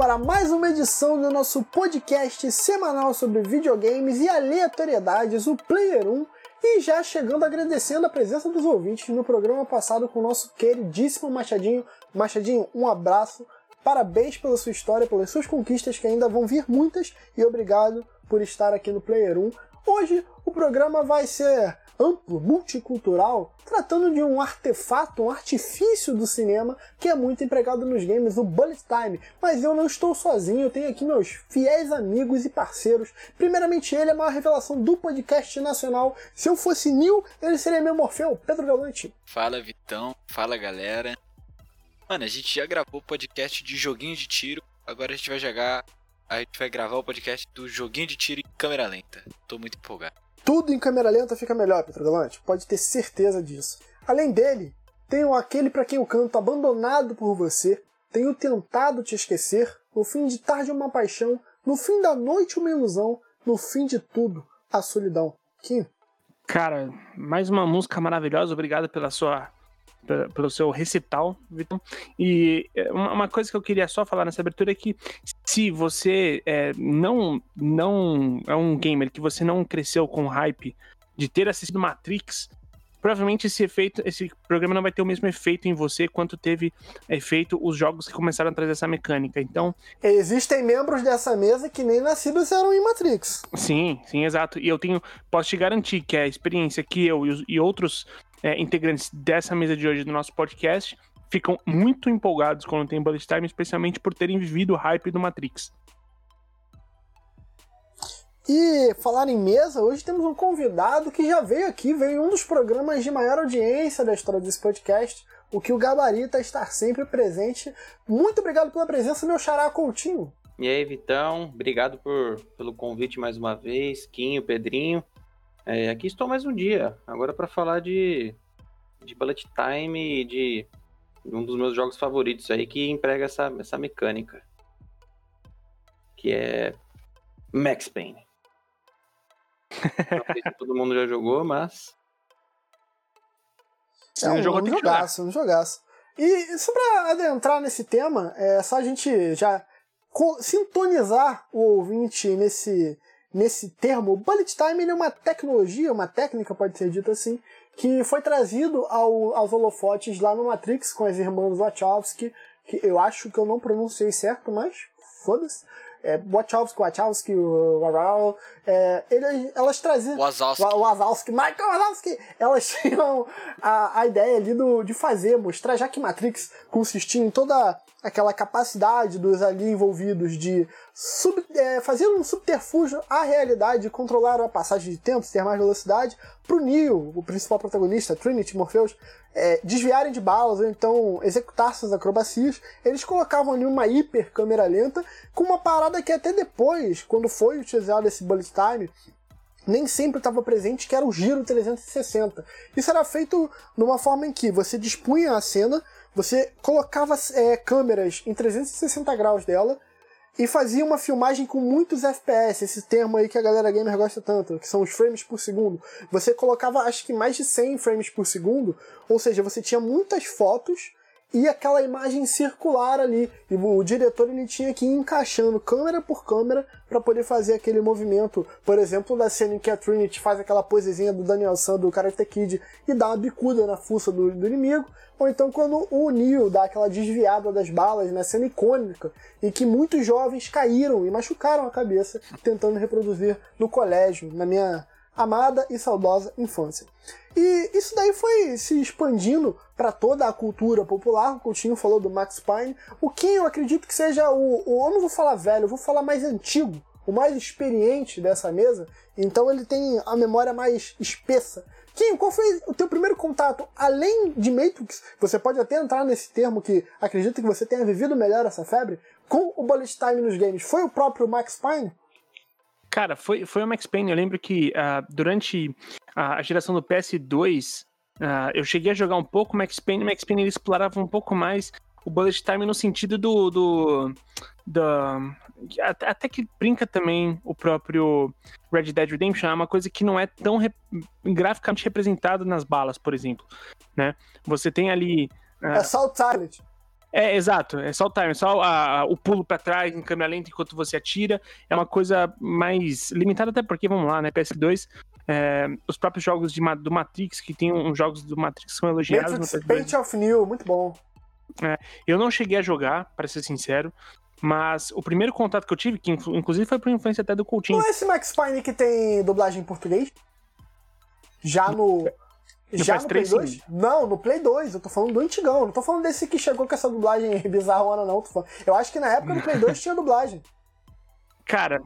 para mais uma edição do nosso podcast semanal sobre videogames e aleatoriedades, o Player 1. E já chegando agradecendo a presença dos ouvintes no programa passado com o nosso queridíssimo Machadinho. Machadinho, um abraço, parabéns pela sua história, pelas suas conquistas, que ainda vão vir muitas, e obrigado por estar aqui no Player 1. Hoje o programa vai ser amplo, multicultural, tratando de um artefato, um artifício do cinema que é muito empregado nos games, o Bullet Time. Mas eu não estou sozinho, eu tenho aqui meus fiéis amigos e parceiros. Primeiramente, ele é a maior revelação do podcast nacional. Se eu fosse Nil, ele seria meu Morfeu, Pedro Galante. Fala, Vitão. Fala, galera. Mano, a gente já gravou o podcast de joguinho de tiro, agora a gente vai jogar. A gente vai gravar o podcast do joguinho de tiro em câmera lenta. Tô muito empolgado. Tudo em câmera lenta fica melhor, Galante. Pode ter certeza disso. Além dele, tenho aquele para quem eu canto abandonado por você, tenho tentado te esquecer, no fim de tarde uma paixão, no fim da noite uma ilusão, no fim de tudo a solidão. Kim. Cara, mais uma música maravilhosa, obrigado pela sua pelo seu recital, Vitor. E é, uma coisa que eu queria só falar nessa abertura é que se você é, não, não é um gamer que você não cresceu com hype de ter assistido Matrix, provavelmente esse efeito, esse programa não vai ter o mesmo efeito em você quanto teve efeito os jogos que começaram a trazer essa mecânica. Então, existem membros dessa mesa que nem nascidos eram em Matrix. Sim, sim, exato. E eu tenho, posso te garantir que a experiência que eu e, os, e outros é, integrantes dessa mesa de hoje do nosso podcast ficam muito empolgados quando tem bullet time, especialmente por terem vivido o hype do Matrix. E falar em mesa, hoje temos um convidado que já veio aqui, veio em um dos programas de maior audiência da história desse podcast, o que o gabarita estar sempre presente. Muito obrigado pela presença, meu xará Coutinho. E aí, Vitão, obrigado por, pelo convite mais uma vez, Quinho, Pedrinho. É, aqui estou mais um dia, agora para falar de, de Bullet Time e de um dos meus jogos favoritos aí que emprega essa, essa mecânica. Que é Max Payne. Não sei se todo mundo já jogou, mas. É um, jogo um jogaço, um jogaço. E só pra adentrar nesse tema, é só a gente já sintonizar o ouvinte nesse, nesse termo. O bullet time é uma tecnologia, uma técnica, pode ser dito assim, que foi trazido ao, aos holofotes lá no Matrix com as irmãs Wachowski, que eu acho que eu não pronunciei certo, mas foda-se é, Wachowski, Wachowski, o é, eles, elas traziam. Wazowski. Wazowski, Michael Wazowski! Elas tinham a, a ideia ali do, de fazer, mostrar, já que Matrix consistia em toda aquela capacidade dos ali envolvidos de sub, é, fazer um subterfúgio à realidade, controlar a passagem de tempo, ter mais velocidade, pro Neo, o principal protagonista, Trinity Morpheus, é, desviarem de balas ou então executar suas acrobacias, eles colocavam ali uma hiper câmera lenta com uma parada que até depois, quando foi utilizado esse bullet time, nem sempre estava presente, que era o giro 360. Isso era feito numa forma em que você dispunha a cena, você colocava é, câmeras em 360 graus dela, e fazia uma filmagem com muitos FPS, esse termo aí que a galera gamer gosta tanto, que são os frames por segundo. Você colocava acho que mais de 100 frames por segundo, ou seja, você tinha muitas fotos e aquela imagem circular ali. E o diretor ele tinha que ir encaixando câmera por câmera para poder fazer aquele movimento. Por exemplo, da cena em que a Trinity faz aquela posezinha do Daniel San do Karate Kid e dá uma bicuda na fuça do, do inimigo. Ou então quando o Neo dá aquela desviada das balas na cena icônica em que muitos jovens caíram e machucaram a cabeça tentando reproduzir no colégio, na minha amada e saudosa infância. E isso daí foi se expandindo para toda a cultura popular. O Coutinho falou do Max Payne. O que eu acredito que seja o, o. Eu não vou falar velho, eu vou falar mais antigo, o mais experiente dessa mesa. Então ele tem a memória mais espessa. Kim, qual foi o teu primeiro contato? Além de Matrix, você pode até entrar nesse termo que acredito que você tenha vivido melhor essa febre, com o bullet time nos games. Foi o próprio Max Payne? Cara, foi, foi o Max Payne. Eu lembro que uh, durante a geração do PS2, uh, ah, eu cheguei a jogar um pouco Max Payne. Max Payne ele explorava um pouco mais o bullet time no sentido do. do, do até, que brinca também o próprio Red Dead Redemption, é uma coisa que não é tão graficamente representada nas balas, por exemplo. Né? Você tem ali. Uh, Assault Silent. É, exato. É só o time, só a, o pulo para trás em câmera lenta enquanto você atira. É uma coisa mais limitada, até porque, vamos lá, né? PS2, é, os próprios jogos de, do Matrix, que tem uns jogos do Matrix que são elogiados. Matrix Paint of New, muito bom. É, eu não cheguei a jogar, para ser sincero. Mas o primeiro contato que eu tive, que inclusive foi por influência até do Coutinho. Não é esse Max Payne que tem dublagem em português? Já no. No já PS3, no Play 2? sim. Não, no Play 2. Eu tô falando do antigão. Não tô falando desse que chegou com essa dublagem bizarrona, não. Tô falando- Eu acho que na época do Play 2 tinha dublagem. Cara,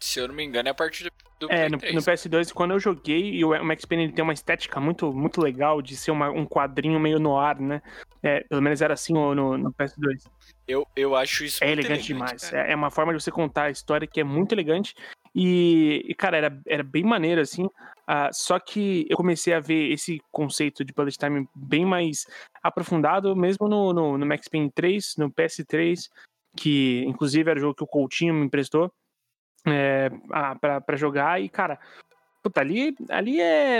Se eu não me engano, é a partir do, do É, Play no, 3. no PS2, quando eu joguei, e o Max Payne ele tem uma estética muito, muito legal de ser uma- um quadrinho meio no ar, né? É, pelo menos era assim no, no- no PS2. Eu, eu acho isso É muito elegante, demais. É, é uma forma de você contar a história que é muito elegante. E, e, cara, era, era bem maneiro, assim. ah, só que eu comecei a ver esse conceito de bullet time bem mais aprofundado, mesmo no, no, no Max Payne 3, no PS3, que inclusive era o jogo que o Coutinho me emprestou é, ah, pra jogar. E, cara, puta, ali, ali é,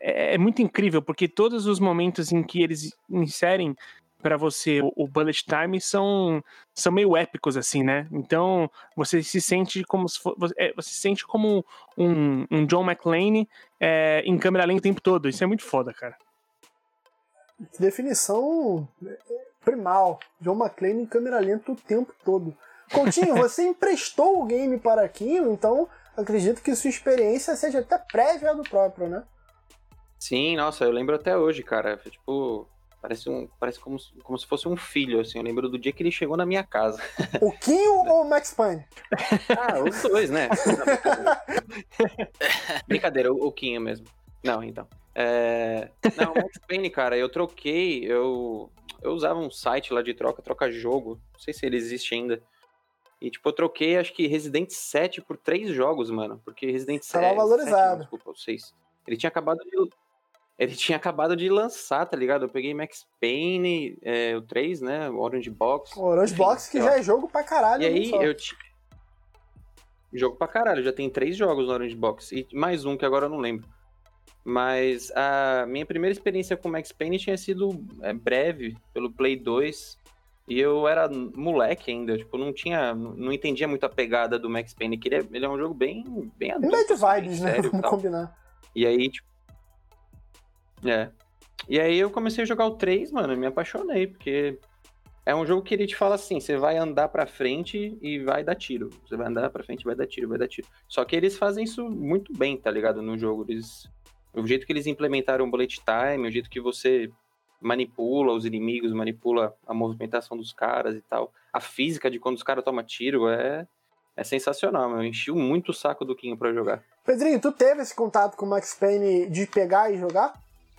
é, é muito incrível, porque todos os momentos em que eles inserem pra você o, o bullet time são, são meio épicos, assim, né? Então você se sente como se for, você, é, você se sente como um, um John McClane é, em câmera lenta o tempo todo. Isso é muito foda, cara. Definição primal. John McClane em câmera lenta o tempo todo. Coutinho, você emprestou o game para Kim, então acredito que sua experiência seja até prévia do próprio, né? Sim, nossa, eu lembro até hoje, cara. Foi, Tipo, parece, um, parece como, se- como se fosse um filho, assim. Eu lembro do dia que ele chegou na minha casa. O Kim ou o Max Payne? Ah, os dois, né? Brincadeira, o, o Quinho mesmo. Não, então. É... Não, o Max Payne, cara, eu troquei, eu... eu usava um site lá de troca, troca jogo. Não sei se ele existe ainda. E, tipo, eu troquei, acho que Resident 7 por três jogos, mano. Porque Resident 7. Tava valorizado. não, desculpa, o 6. Ele tinha acabado de. Ele tinha acabado de lançar, tá ligado? Eu peguei Max Payne, é, o 3, né? O Orange Box. O Orange Enfim, Box, que sei já é jogo pra caralho. E aí eu ti- Jogo pra caralho, já tem três jogos no Orange Box. E mais um que agora eu não lembro. Mas a minha primeira experiência com Max Payne tinha sido é, breve, pelo Play 2. E eu era moleque ainda, tipo, não tinha. Não entendia muito a pegada do Max Payne, que ele é, ele é um jogo bem, bem E adulto. Bad assim, vibes, né? sério Vamos combinar. E aí, tipo. É. E aí eu comecei a jogar o 3, mano, me apaixonei, porque é um jogo que ele te fala assim: você vai andar pra frente e vai dar tiro. Você vai andar pra frente e vai dar tiro, vai dar tiro. Só que eles fazem isso muito bem, tá ligado? No jogo. Eles. O jeito que eles implementaram o bullet time, o jeito que você manipula os inimigos, manipula a movimentação dos caras e tal. A física de quando os caras tomam tiro é. É sensacional, meu. Enchiu muito o saco do Quinho pra jogar. Pedrinho, tu teve esse contato com o Max Payne de pegar e jogar?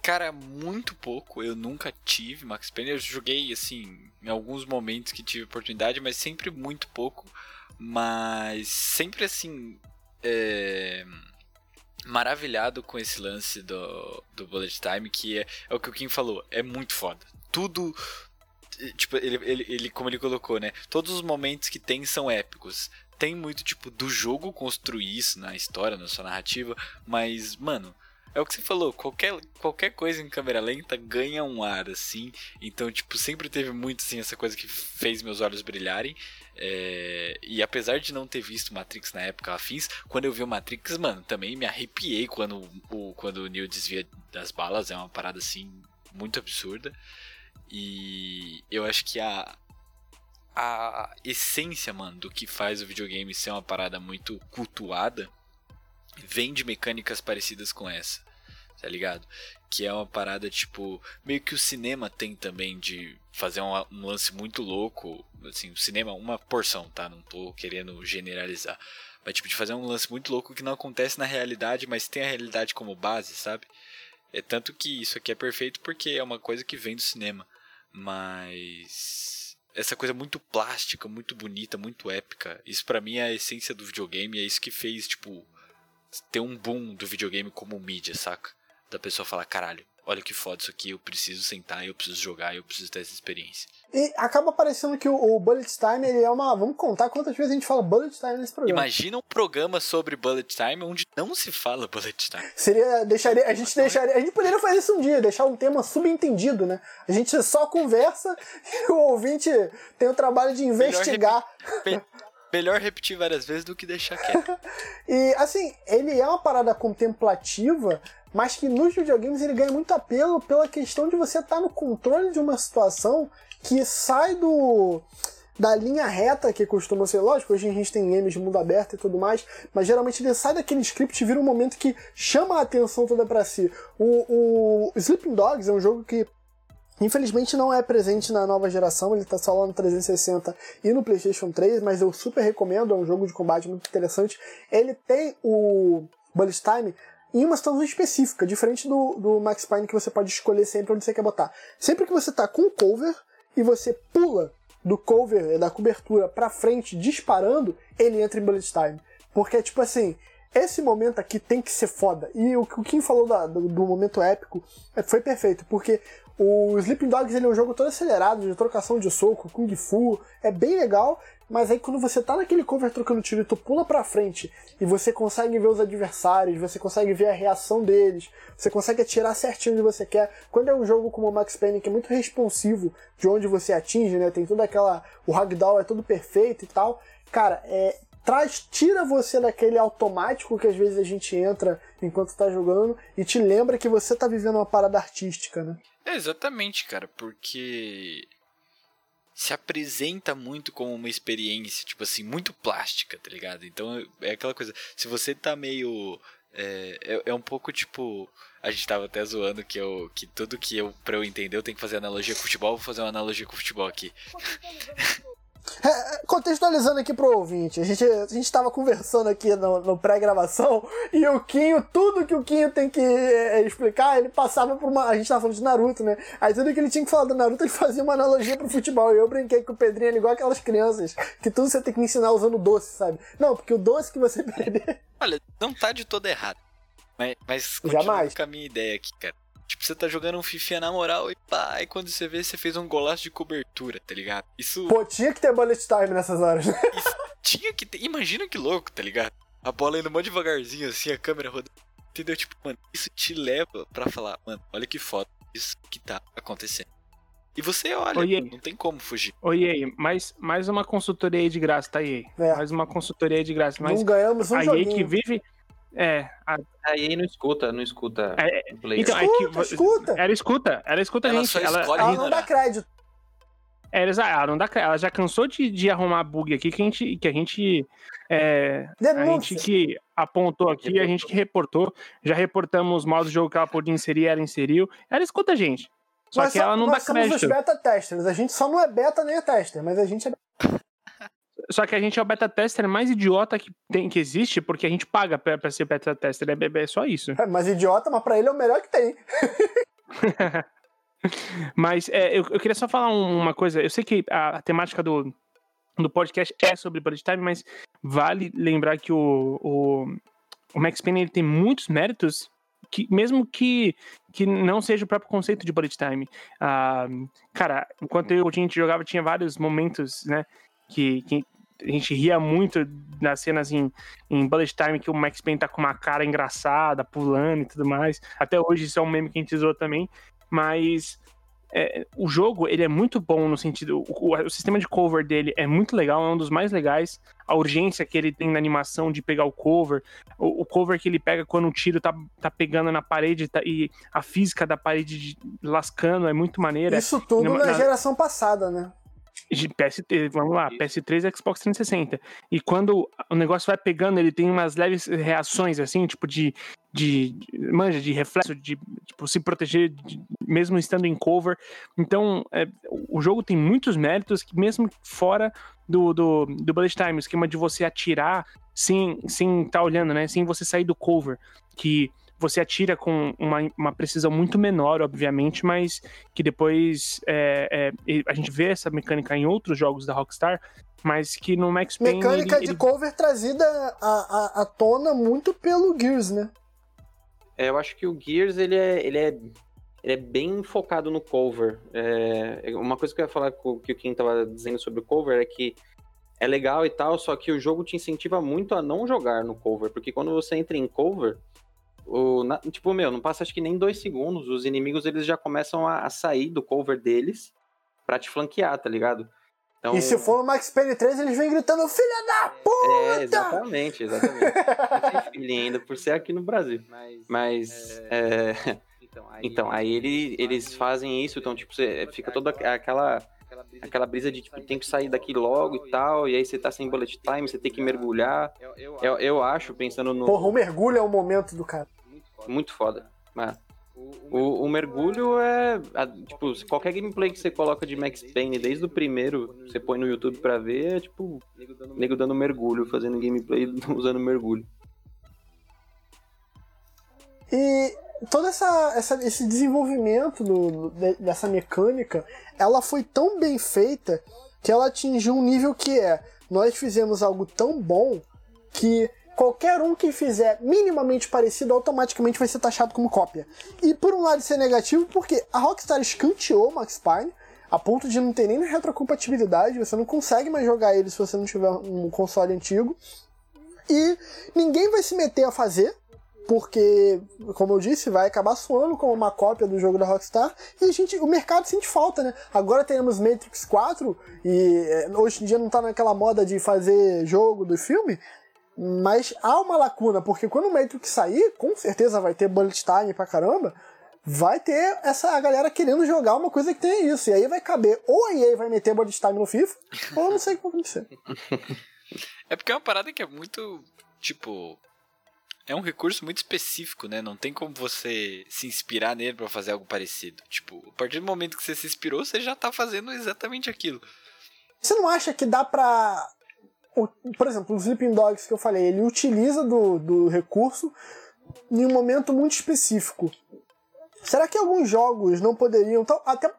Cara, muito pouco. Eu nunca tive Max Payne. Eu joguei, assim, em alguns momentos que tive oportunidade, mas sempre muito pouco. Mas sempre, assim, é, maravilhado com esse lance do, do Bullet Time, que é, é o que o Kim falou, é muito foda. Tudo, tipo, ele, ele, ele, como ele colocou, né? Todos os momentos que tem são épicos. Tem muito, tipo, do jogo construir isso na história, na sua narrativa, mas, mano, é o que você falou, qualquer, qualquer coisa em câmera lenta ganha um ar, assim. Então, tipo, sempre teve muito, assim, essa coisa que fez meus olhos brilharem. É, e apesar de não ter visto Matrix na época afins, quando eu vi o Matrix, mano, também me arrepiei quando o, quando o Neo desvia das balas. É uma parada, assim, muito absurda. E eu acho que a, a essência, mano, do que faz o videogame ser uma parada muito cultuada vem de mecânicas parecidas com essa, tá ligado? Que é uma parada tipo. Meio que o cinema tem também de fazer um, um lance muito louco. Assim, o cinema, uma porção, tá? Não tô querendo generalizar. Mas tipo, de fazer um lance muito louco que não acontece na realidade, mas tem a realidade como base, sabe? É tanto que isso aqui é perfeito porque é uma coisa que vem do cinema. Mas. Essa coisa muito plástica, muito bonita, muito épica. Isso pra mim é a essência do videogame. É isso que fez, tipo, ter um boom do videogame como mídia, saca? Da pessoa falar, caralho, olha que foda isso aqui, eu preciso sentar, eu preciso jogar, eu preciso ter essa experiência. E acaba parecendo que o, o Bullet Time ele é uma. Vamos contar quantas vezes a gente fala Bullet Time nesse programa. Imagina um programa sobre Bullet Time onde não se fala Bullet Time. Seria. Deixaria, a gente deixaria. A gente poderia fazer isso um dia, deixar um tema subentendido, né? A gente só conversa e o ouvinte tem o trabalho de investigar. Melhor, Melhor repetir várias vezes do que deixar quieto. e assim, ele é uma parada contemplativa, mas que nos videogames ele ganha muito apelo pela questão de você estar no controle de uma situação que sai do da linha reta que costuma ser, lógico, hoje a gente tem games de mundo aberto e tudo mais, mas geralmente ele sai daquele script e vira um momento que chama a atenção toda para si. O, o Sleeping Dogs é um jogo que Infelizmente não é presente na nova geração, ele tá só lá no 360 e no PlayStation 3, mas eu super recomendo, é um jogo de combate muito interessante. Ele tem o Bullet Time em uma situação específica, diferente do, do Max Payne que você pode escolher sempre onde você quer botar. Sempre que você tá com o cover e você pula do cover, da cobertura para frente disparando, ele entra em Bullet Time. Porque, tipo assim, esse momento aqui tem que ser foda. E o que o Kim falou da, do, do, momento épico é, foi perfeito, porque o Sleeping Dogs ele é um jogo todo acelerado, de trocação de soco, Kung Fu, é bem legal, mas aí quando você tá naquele cover trocando tiro e tu pula pra frente e você consegue ver os adversários, você consegue ver a reação deles, você consegue atirar certinho onde você quer. Quando é um jogo como o Max Payne que é muito responsivo de onde você atinge, né? Tem toda aquela. O ragdoll é tudo perfeito e tal. Cara, é, traz, tira você daquele automático que às vezes a gente entra enquanto tá jogando e te lembra que você tá vivendo uma parada artística, né? É, exatamente, cara, porque se apresenta muito como uma experiência, tipo assim, muito plástica, tá ligado? Então é aquela coisa, se você tá meio. É, é, é um pouco tipo. A gente tava até zoando que eu. que tudo que eu. pra eu entender, eu tenho que fazer analogia com futebol, vou fazer uma analogia com futebol aqui. É, contextualizando aqui pro ouvinte, a gente, a gente tava conversando aqui no, no pré-gravação e o Quinho, tudo que o Quinho tem que é, explicar, ele passava por uma. A gente tava falando de Naruto, né? Aí tudo que ele tinha que falar do Naruto, ele fazia uma analogia pro futebol. E eu brinquei com o Pedrinho, ele igual aquelas crianças, que tudo você tem que ensinar usando doce, sabe? Não, porque o doce que você perder. Olha, não tá de todo errado. Mas, mas Jamais. com a minha ideia aqui, cara. Tipo, você tá jogando um FIFA na moral e pá, e quando você vê, você fez um golaço de cobertura, tá ligado? Isso. Pô, tinha que ter bullet time nessas horas, né? Isso, tinha que ter. Imagina que louco, tá ligado? A bola indo mó devagarzinho, assim, a câmera rodando. Entendeu? Tipo, mano, isso te leva pra falar, mano, olha que foda isso que tá acontecendo. E você olha, Oi, não tem como fugir. Oi, mais, mais uma consultoria aí de graça, tá aí. É. Mais uma consultoria aí de graça. Mas não ganhamos um a EA que vive, é. A... Aí não escuta, não escuta. É, então, é que, escuta. Ela escuta, ela escuta ela a gente. Ela, ela não dá crédito. É, ela não dá crédito. Ela já cansou de, de arrumar bug aqui que a gente. Que a gente é, a gente que apontou aqui, a gente que reportou. Já reportamos os modos de jogo que ela podia inserir, ela inseriu. Ela escuta a gente. Só nós que ela não dá crédito. Nós somos os beta testers. A gente só não é beta nem é tester, mas a gente é. Só que a gente é o beta tester mais idiota que, tem, que existe, porque a gente paga pra, pra ser beta tester. É, é só isso. É, mas idiota, mas pra ele é o melhor que tem. mas é, eu, eu, queria só falar uma coisa. Eu sei que a, a temática do, do podcast é sobre bullet time, mas vale lembrar que o, o, o Max Payne ele tem muitos méritos que, mesmo que, que não seja o próprio conceito de bullet time. Ah, cara, enquanto eu, a gente jogava, tinha vários momentos, né, que, que a gente ria muito nas cenas em, em Bullet Time que o Max Payne tá com uma cara engraçada, pulando e tudo mais. Até hoje isso é um meme que a gente usou também. Mas é, o jogo ele é muito bom no sentido. O, o, sistema de cover dele é muito legal, é um dos mais legais. A urgência que ele tem na animação de pegar o cover, o, o cover que ele pega quando o tiro tá, tá pegando na parede tá, e a física da parede de, lascando é muito maneira. Isso tudo na, na geração passada, né? De PS3, vamos lá, PS3 e Xbox 360. E quando o negócio vai pegando, ele tem umas leves reações, assim, tipo de. de manja, de reflexo, de tipo, se proteger, de, mesmo estando em cover. Então, é, o jogo tem muitos méritos, que mesmo fora do, do, do bullet time, o esquema de você atirar sem estar sem tá olhando, né? Sem você sair do cover. Que você atira com uma, uma precisão muito menor, obviamente, mas que depois é, é, a gente vê essa mecânica em outros jogos da Rockstar, mas que no Max Payne... Mecânica ele, de ele... cover trazida à, à, à tona muito pelo Gears, né? É, eu acho que o Gears, ele é, ele é ele é bem focado no cover. É, uma coisa que eu ia falar que o Kim tava dizendo sobre o cover é que é legal e tal, só que o jogo te incentiva muito a não jogar no cover, porque quando você entra em cover, o, na, tipo, meu, não passa acho que nem dois segundos, os inimigos eles já começam a, a sair do cover deles pra te flanquear, tá ligado? Então, e se for no Max Payne 3, eles vêm gritando, filha da puta! É, exatamente, exatamente. Não ainda por ser aqui no Brasil. Mas, Mas é... É... Então, aí, então, aí ele, eles fazem isso, então, tipo, você fica toda aquela aquela brisa de tipo, tem que sair daqui logo e tal, e aí você tá sem bullet time, você tem que mergulhar. Eu, eu acho, pensando no. Porra, o mergulho é o momento do cara. Muito foda. Mas, o, o mergulho é. Tipo, qualquer gameplay que você coloca de Max Payne, desde o primeiro, você põe no YouTube pra ver, é tipo. Nego dando mergulho, fazendo gameplay usando mergulho. E todo essa, essa, esse desenvolvimento do, dessa mecânica, ela foi tão bem feita que ela atingiu um nível que é nós fizemos algo tão bom que qualquer um que fizer minimamente parecido automaticamente vai ser taxado como cópia. E por um lado isso é negativo porque a Rockstar escanteou Max Payne a ponto de não ter nem retrocompatibilidade, você não consegue mais jogar ele se você não tiver um console antigo. E ninguém vai se meter a fazer, porque, como eu disse, vai acabar soando como uma cópia do jogo da Rockstar e a gente, o mercado sente falta, né? Agora temos Matrix 4 e é, hoje em dia não tá naquela moda de fazer jogo do filme, mas há uma lacuna, porque quando o Matrix sair, com certeza vai ter bullet time pra caramba, vai ter essa galera querendo jogar uma coisa que tem isso. E aí vai caber, ou a EA vai meter bullet time no FIFA, ou não sei o que vai acontecer. É porque é uma parada que é muito, tipo, é um recurso muito específico, né? Não tem como você se inspirar nele para fazer algo parecido. Tipo, a partir do momento que você se inspirou, você já tá fazendo exatamente aquilo. Você não acha que dá pra. Por exemplo, o Sleeping Dogs que eu falei, ele utiliza do, do recurso em um momento muito específico. Será que alguns jogos não poderiam. Até,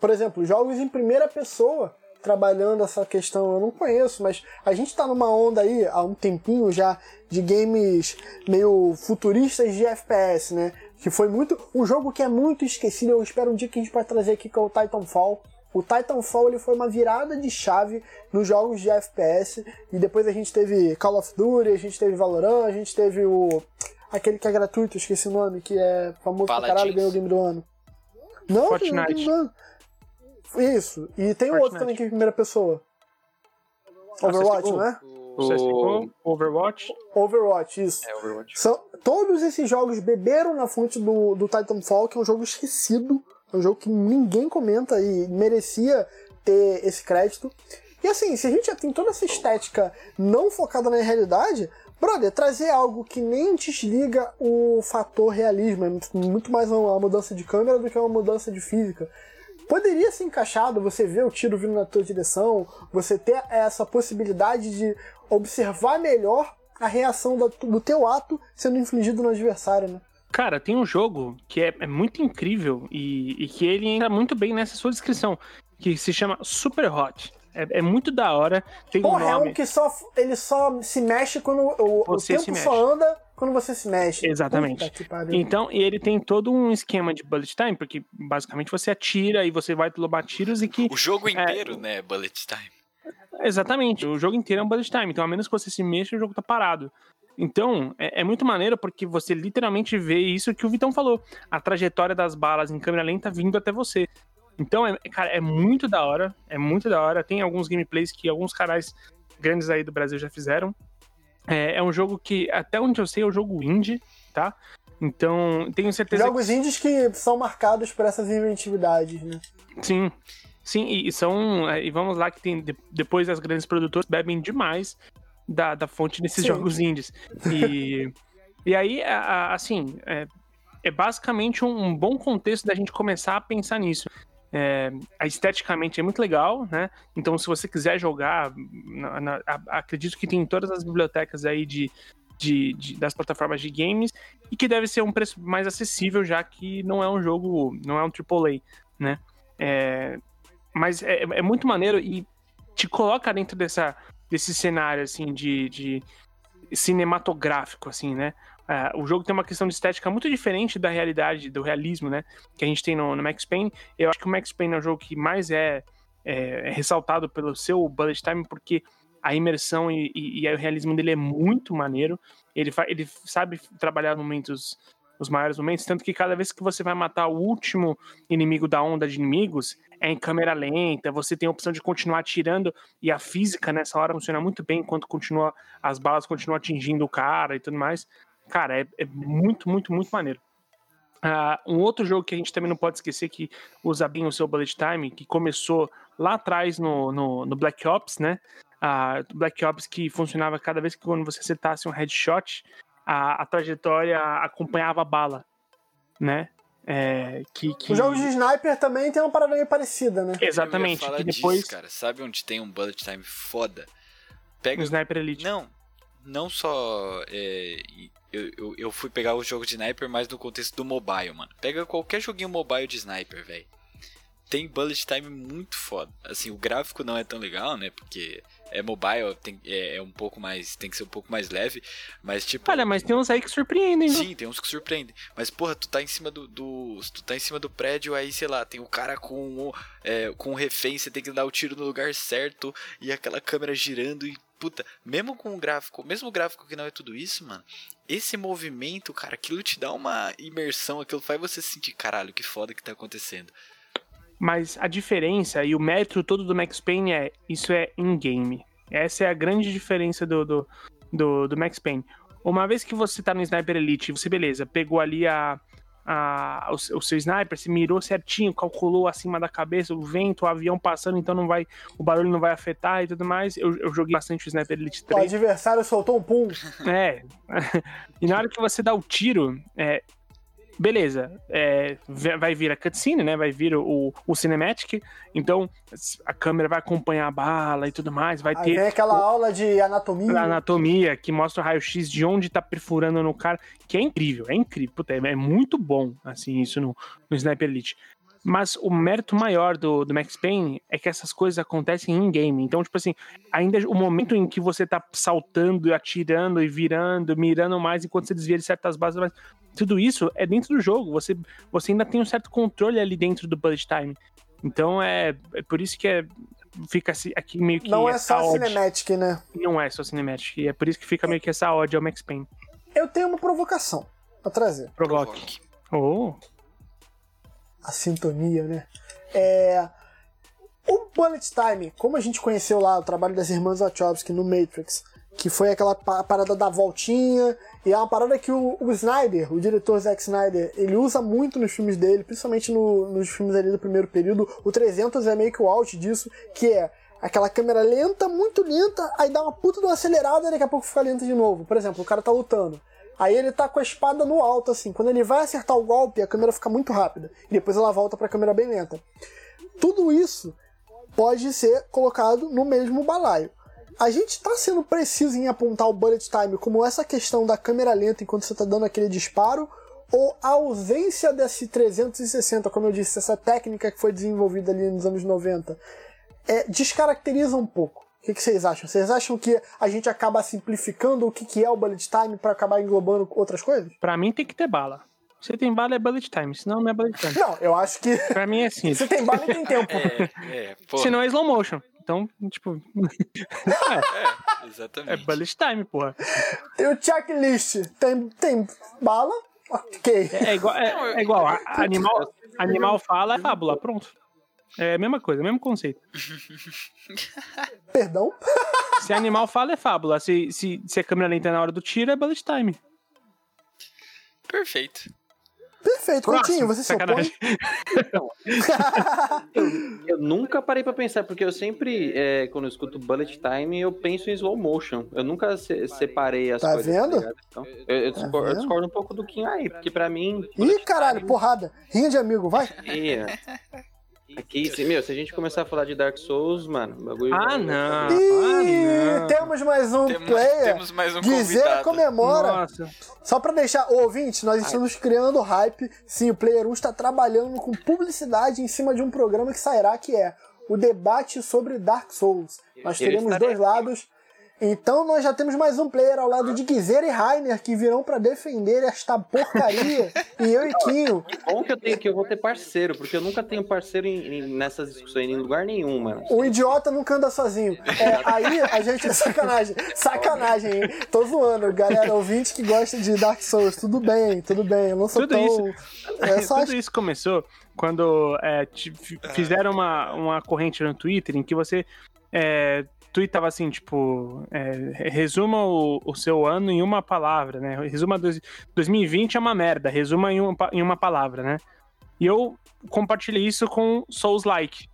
por exemplo, jogos em primeira pessoa trabalhando essa questão, eu não conheço, mas a gente está numa onda aí há um tempinho já de games meio futuristas de FPS, né? Que foi muito. Um jogo que é muito esquecido, eu espero um dia que a gente pode trazer aqui, que é o Titanfall. O Titanfall ele foi uma virada de chave nos jogos de FPS, e depois a gente teve Call of Duty, a gente teve Valorant, a gente teve o. aquele que é gratuito, esqueci o nome, que é famoso pra caralho ganhou o game do ano. Não, Fortnite. Não, isso. E tem Fortnite. outro também que é em primeira pessoa. Overwatch, né? O... Overwatch? Overwatch, isso. É, Overwatch. São, todos esses jogos beberam na fonte do, do Titanfall, que é um jogo esquecido. É um jogo que ninguém comenta e merecia ter esse crédito. E assim, se a gente já tem toda essa estética não focada na realidade, brother, trazer algo que nem desliga o fator realismo, é muito mais uma mudança de câmera do que uma mudança de física poderia ser encaixado, você ver o tiro vindo na tua direção, você ter essa possibilidade de observar melhor a reação do, teu ato sendo infligido no adversário, né? Cara, tem um jogo que é, é muito incrível e, e, que ele entra muito bem nessa sua descrição, que se chama Super Hot. É, é muito da hora. Tem Porra, um nome... é um que só, ele só se mexe quando o, o tempo só anda quando você se mexe. Exatamente. Então, e ele tem todo um esquema de bullet time, porque basicamente você atira e você vai lobar tiros e que. O jogo é inteiro, é... né, bullet time. Exatamente, o jogo inteiro é um bullet time, então a menos que você se mexa, o jogo tá parado. Então, é, é, muito maneiro porque você literalmente vê isso que o Vitão falou: a trajetória das balas em câmera lenta vindo até você. Então, é, cara, é muito da hora, é muito da hora. Tem alguns gameplays que alguns canais grandes aí do Brasil já fizeram. É, é, um jogo que, até onde eu sei, é um jogo indie, tá? Então, tenho certeza. Jogos que... indies que são marcados por essas inventividades, né? Sim. Sim, e são. É, e vamos lá, que tem. Depois as grandes produtoras bebem demais da, da fonte desses Sim. jogos indies. E, e aí, assim, é, é basicamente um, um bom contexto da gente começar a pensar nisso. É, esteticamente é muito legal, né? Então, se você quiser jogar, na, na, a, acredito que tem em todas as bibliotecas aí de, de, de, das plataformas de games e que deve ser um preço mais acessível, já que não é um jogo, não é um AAA, né? É, mas é, é, muito maneiro e te coloca dentro dessa, desse cenário, assim, de, de cinematográfico, assim, né? Uh, o jogo tem uma questão de estética muito diferente da realidade, do realismo, né? Que a gente tem no, no Max Payne. Eu acho que o Max Payne é o jogo que mais é, é, é ressaltado pelo seu bullet time, porque a imersão e, e, e, o realismo dele é muito maneiro. Ele, ele sabe trabalhar momentos, os maiores momentos, tanto que cada vez que você vai matar o último inimigo da onda de inimigos, é em câmera lenta, você tem a opção de continuar atirando e a física nessa hora funciona muito bem enquanto continua as balas continuam atingindo o cara e tudo mais. Cara, é, é muito, muito, muito maneiro. Uh, um outro jogo que a gente também não pode esquecer que usa bem o seu bullet time, que começou lá atrás no, no, no Black Ops, né? Uh, Black Ops que funcionava cada vez que quando você acertasse um headshot, a, a trajetória acompanhava a bala, né? É, que, que... Os jogos de sniper também tem uma parada meio parecida, né? Exatamente. que depois... Disso, cara. Sabe onde tem um bullet time foda? Pega o Sniper Elite. Não, não só é, eu, eu, eu, fui pegar o jogo de sniper, mas no contexto do mobile, mano. Pega qualquer joguinho mobile de sniper, velho. Tem bullet time muito foda. Assim, o gráfico não é tão legal, né? Porque é mobile, tem, é, é, um pouco mais. Tem que ser um pouco mais leve. Mas tipo. Olha, mas tem uns aí que surpreendem, né? Sim, tem uns que surpreendem. Mas, porra, tu tá em cima do. do tu tá em cima do prédio, aí, sei lá, tem o cara com, é, com um refém, você tem que dar o tiro no lugar certo. E aquela câmera girando e. Puta, mesmo com o gráfico, mesmo o gráfico que não é tudo isso, mano, esse movimento, cara, aquilo te dá uma imersão, aquilo faz você sentir, caralho, que foda que tá acontecendo. Mas a diferença e o mérito todo do Max Payne é isso é in-game. Essa é a grande diferença do, do, do, do, Max Payne. Uma vez que você tá no Sniper Elite, você, beleza, pegou ali a, a, o, o, seu sniper, se mirou certinho, calculou acima da cabeça o vento, o avião passando, então não vai, o barulho não vai afetar e tudo mais. Eu, eu joguei bastante o Sniper Elite 3. O adversário soltou um pum. É. e na hora que você dá o tiro, é, beleza, é, vai vir a cutscene, né? Vai vir o, o cinematic, então a câmera vai acompanhar a bala e tudo mais, vai Aí ter... Vem aquela o, aula de anatomia. Anatomia, que mostra o raio-x de onde tá perfurando no cara, que é incrível, é incrível, Puta, é muito bom, assim, isso no, no Sniper Elite. Mas o mérito maior do, do Max Payne é que essas coisas acontecem em game. Então, tipo assim, ainda o momento em que você tá saltando, atirando e virando, mirando mais enquanto você desvia de certas bases, tudo isso é dentro do jogo. Você, você ainda tem um certo controle ali dentro do bullet time. Então é, é por isso que é, fica aqui meio que. Não é só cinematic, né? Não é só cinematic. É por isso que fica meio que essa odd ao Max Payne. Eu tenho uma provocação pra trazer. Provoque. Oh. A sintonia, né? É. O Bullet Time, como a gente conheceu lá o trabalho das irmãs Wachowski no Matrix, que foi aquela parada da voltinha, e é uma parada que o, o, Snyder, o diretor Zack Snyder, ele usa muito nos filmes dele, principalmente no, nos filmes ali do primeiro período. O 300 é meio que o out disso, que é aquela câmera lenta, muito lenta, aí dá uma puta de uma acelerada e daqui a pouco fica lenta de novo. Por exemplo, o cara tá lutando. Aí ele tá com a espada no alto, assim. Quando ele vai acertar o golpe, a câmera fica muito rápida. E depois ela volta pra câmera bem lenta. Tudo isso pode ser colocado no mesmo balaio a gente está sendo preciso em apontar o bullet time como essa questão da câmera lenta enquanto você está dando aquele disparo, ou a ausência desse 360, como eu disse, essa técnica que foi desenvolvida ali nos anos 90, é, descaracteriza um pouco. O que, que, vocês acham? Vocês acham que a gente acaba simplificando o que, que é o bullet time para acabar englobando outras coisas? Para mim tem que ter bala. Se tem bala é bullet time, senão não é bullet time. Não, eu acho que. Pra mim é assim. Se tem bala, tem tempo. É, é, senão é slow motion. Então, tipo. é, exatamente. É bullet time, porra. Tem o checklist. Tem, tem bala? Ok. É, é igual. É, é igual. A, animal, animal fala, é fábula. Pronto. É a mesma coisa, mesmo conceito. Perdão? Se animal fala, é fábula. Se, se, se a câmera lenta é na hora do tiro, é bullet time. Perfeito. Perfeito, Coutinho, você se opõe? eu, eu, nunca parei pra pensar, porque eu sempre, é, quando eu escuto bullet time, eu penso em slow motion. Eu nunca se, separei as tá coisas. Vendo? Tá então, eu, eu, tá discordo, eu, discordo, um pouco do Kim aí, porque pra mim... Ih, caralho, time... porrada. Rinha de amigo, vai. É. Aqui, se, meu, se a gente começar a falar de Dark Souls, mano, o bagulho. Ah, não! Ih, ah, não. temos mais um temos, player. Temos mais um Dizer convidado. comemora. Nossa. Só pra deixar, o ouvinte, nós estamos Ai. criando hype. Sim, o Player 1 está trabalhando com publicidade em cima de um programa que sairá, que é o debate sobre Dark Souls. Nós teremos dois lados. Então nós já temos mais um player ao lado de Guizeira e Rainer que virão para defender esta porcaria. e eu e Quinho. Bom que eu tenho que eu vou ter parceiro, porque eu nunca tenho parceiro em, em- nessas discussões em lugar nenhum, mano. O idiota nunca anda sozinho. É, aí a gente. Sacanagem. Sacanagem, hein? Tô zoando, galera. Ouvinte que gosta de Dark Souls. Tudo bem, tudo bem. Eu não sou Tudo tão. É só Tudo isso começou quando é, f- fizeram uma, uma corrente no Twitter em que você é, tweetava assim, tipo, é, resuma o, o seu ano em uma palavra, né? Resuma dois, 2020 é uma merda, resuma em uma, em uma palavra, né? E eu compartilhei isso com Souls Like.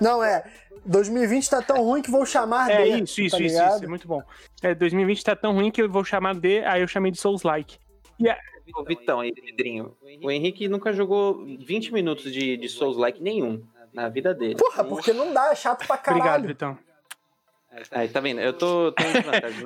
Não, é. 2020 tá tão ruim que vou chamar É de. isso, isso, tá isso, isso, é muito bom. É, 2020 tá tão ruim que eu vou chamar de, aí eu chamei de Souls Like. Ô, Vitão aí, Pedrinho. O Henrique nunca jogou 20 minutos de, de Souls-like nenhum na vida dele. Porra, porque não dá, é chato pra caralho. Obrigado, Vitão. Aí, tá vendo? Eu tô, tô não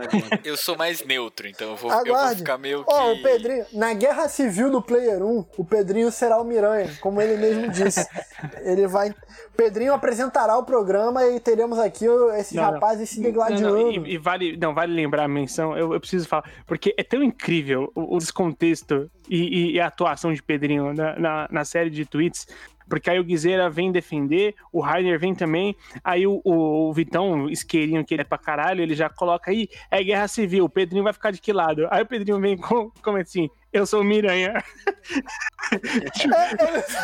adianta. Eu sou mais neutro, então eu vou, eu vou Aguarde. ficar meio que. Ó, o Pedrinho, na guerra civil do Player 1, o Pedrinho será o Miranha, como ele mesmo disse. Ele vai. O Pedrinho apresentará o programa e teremos aqui esses Não, não. rapazes se Não, degladiando. não, e, e vale, não, vale lembrar a menção, eu, eu preciso falar, porque é tão incrível o, o descontexto e, e- e a atuação de Pedrinho na, na, na série de tweets, porque aí o Guizeira vem defender, o Rainer vem também, aí o, o, o Vitão, isqueirinho que ele é pra caralho, ele já coloca aí, é guerra civil, o Pedrinho vai ficar de que lado? Aí o Pedrinho vem com, como assim, eu sou o Miranha.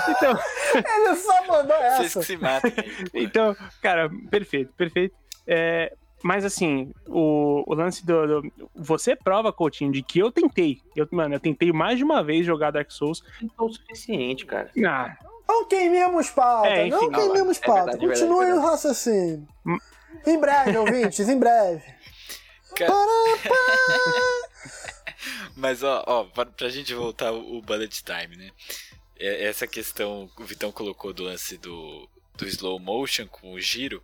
então, Ele só mandou Vocês essa. que se pô. Então, cara, perfeito, perfeito. É, mas assim, o, o lance do, do- Você prova, Coutinho, de que eu tentei. Eu, mano, eu tentei mais de uma vez jogar Dark Souls. Não é o suficiente, cara. Ah, Não queimemos pauta, É, enfim, não não, queimemos é pauta. verdade, é Continue verdade, é o raciocínio. Hum. Em breve, ouvintes, em breve. Cara, Pará, Mas, ó, ó pra, pra gente voltar o bullet time, né? É- Essa questão que o Vitão colocou do lance do, do slow motion com o giro.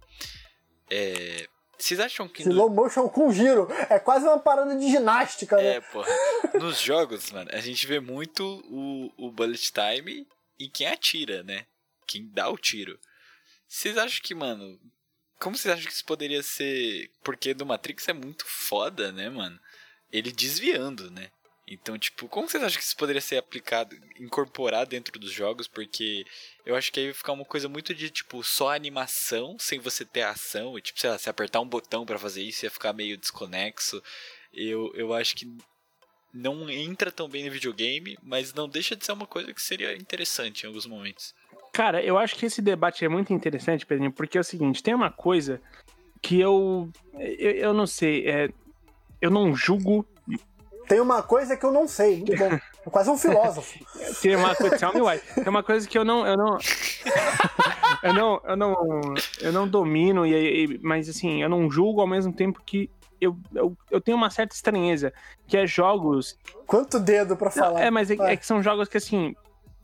É, vocês acham que. no- Slow motion com giro. É quase uma parada de ginástica, né? É, porra. Nos jogos, mano, a gente vê muito o, o bullet time em quem atira, né? Quem dá o tiro. Vocês acham que, mano. Como vocês acham que isso poderia ser. Porque do Matrix é muito foda, né, mano? Ele desviando, né? Então, tipo, como vocês acham que isso poderia ser aplicado, incorporado dentro dos jogos? Porque eu acho que aí vai ficar uma coisa muito de, tipo, só animação, sem você ter ação. E, tipo, sei lá, se apertar um botão pra fazer isso ia ficar meio desconexo. Eu, eu acho que não entra tão bem no videogame, mas não deixa de ser uma coisa que seria interessante em alguns momentos. cara, eu acho que esse debate é muito interessante, Pedrinho, porque é o seguinte: tem uma coisa que eu. Eu, eu não sei, é, eu não julgo. Tem uma coisa que eu não sei. Muito bom. Quase um filósofo. Tem uma coisa, tell me why. Tem uma coisa que eu não. Eu não. eu não, eu não, eu não domino, e, e- mas assim, eu não julgo ao mesmo tempo que eu, eu, eu tenho uma certa estranheza, que é jogos. Quanto dedo pra falar. É, mas é, é que são jogos que assim,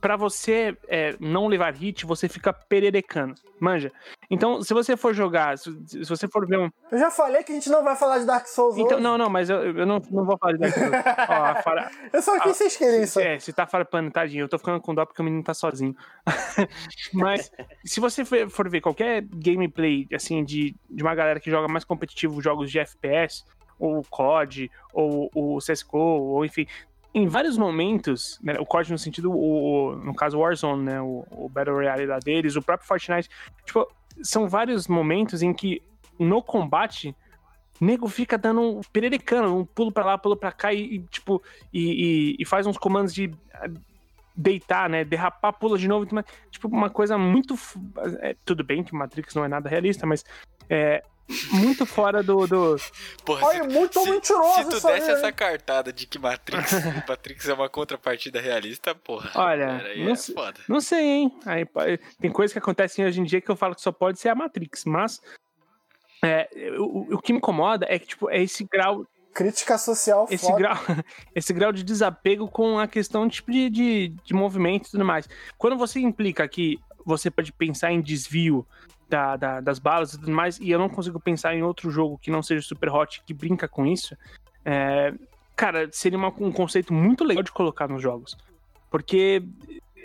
pra você é, não levar hit, você fica pererecando, manja. Então, se você for jogar, se, se você for ver um. Eu já falei que a gente não vai falar de Dark Souls Então, hoje. não, não, mas eu, eu não, não vou falar de Dark Souls. Ó, a Fara- Eu só quis vocês querem isso. É, você tá farpando, tadinho. Eu tô ficando com dó porque o menino tá sozinho. Mas, se você for ver qualquer gameplay, assim, de, de uma galera que joga mais competitivo jogos de FPS, ou COD, ou o CSGO, ou enfim, em vários momentos, né, o COD no sentido, o, o- no caso Warzone, né, o, o Battle Royale lá deles, o próprio Fortnite, tipo, são vários momentos em que no combate nego fica dando um pererecano, um pulo pra lá, pulo pra cá e, e, tipo, e, e- e faz uns comandos de ah, deitar, né, derrapar, pula de novo, tipo, uma coisa muito, é, tudo bem que Matrix não é nada realista, mas é muito fora do, do Porra, Olha, muito mentiroso se tu isso aí, desse hein? essa cartada de que Matrix, Matrix é uma contrapartida realista, porra. Olha, aí não é. Não sei, hein? Aí, tem coisas que acontecem hoje em dia que eu falo que só pode ser a Matrix, mas é, o, o que me incomoda é que, tipo, é esse grau, Crítica social esse foda. grau, esse grau de desapego com a questão tipo, de, de, de movimento e tudo mais. Quando você implica que você pode pensar em desvio da, da- das balas e tudo mais, e eu não consigo pensar em outro jogo que não seja Super Hot que brinca com isso, é, cara, seria uma- um conceito muito legal de colocar nos jogos. Porque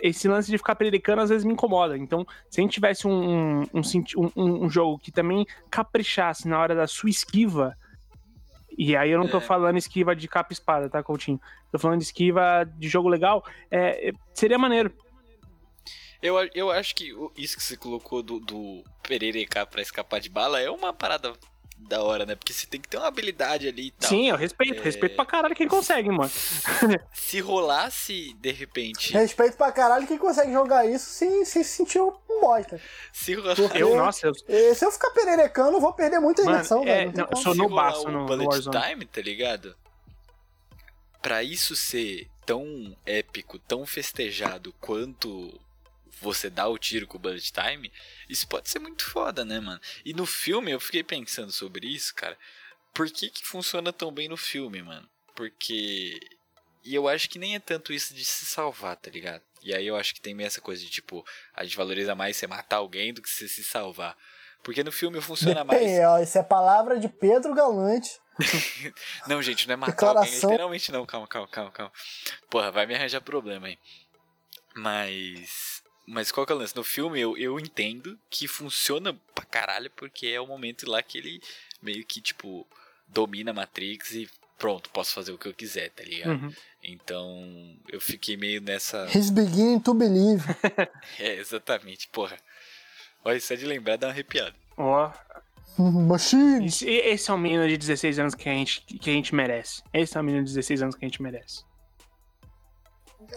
esse lance de ficar pererecando às vezes me incomoda. Então, se a gente tivesse um, um, um um- jogo que também caprichasse na hora da sua esquiva, E aí eu não tô É. falando esquiva de capa espada, tá, Coutinho? Tô falando de esquiva de jogo legal. É, é, seria maneiro. Eu, eu acho que isso que você colocou do, do pererecar pra escapar de bala é uma parada da hora, né? Porque você tem que ter uma habilidade ali e tal. Sim, eu respeito. É. Respeito pra caralho quem consegue, mano. Se rolasse, de repente. Respeito pra caralho quem consegue jogar isso sem, sem se sentir um bosta. Se rolar, Porque- Eu, nossa, eu, E se eu ficar pererecando, eu vou perder muita Mano, imersão, é, velho. Não eu sou no baço no- no Bullet Warzone. Time, tá ligado? Pra isso ser tão épico, tão festejado quanto você dá o tiro com o Bullet Time, isso pode ser muito foda, né, mano? E no filme eu fiquei pensando sobre isso, cara. Por que que funciona tão bem no filme, mano? Porque. E eu acho que nem é tanto isso de se salvar, tá ligado? E aí eu acho que tem meio essa coisa de tipo, a gente valoriza mais você matar alguém do que você se salvar. Porque no filme funciona mais. Depende, ó, isso é palavra de Pedro Galante. Não, gente, não é matar alguém, Declaração. literalmente não. Calma, calma, calma, calma. Porra, vai me arranjar problema aí. Mas. Mas qual que é o lance? No filme eu, eu entendo que funciona pra caralho, porque é o momento lá que ele meio que, tipo, domina a Matrix e pronto, posso fazer o que eu quiser, tá ligado? Uhum. Então eu fiquei meio nessa. He's beginning to believe. É, exatamente, porra. Olha, isso é de lembrar, dá uma arrepiada. Ó, Machine. esse, esse é um menino de 16 anos que a, gente, que a gente merece. Esse é um menino de 16 anos que a gente merece.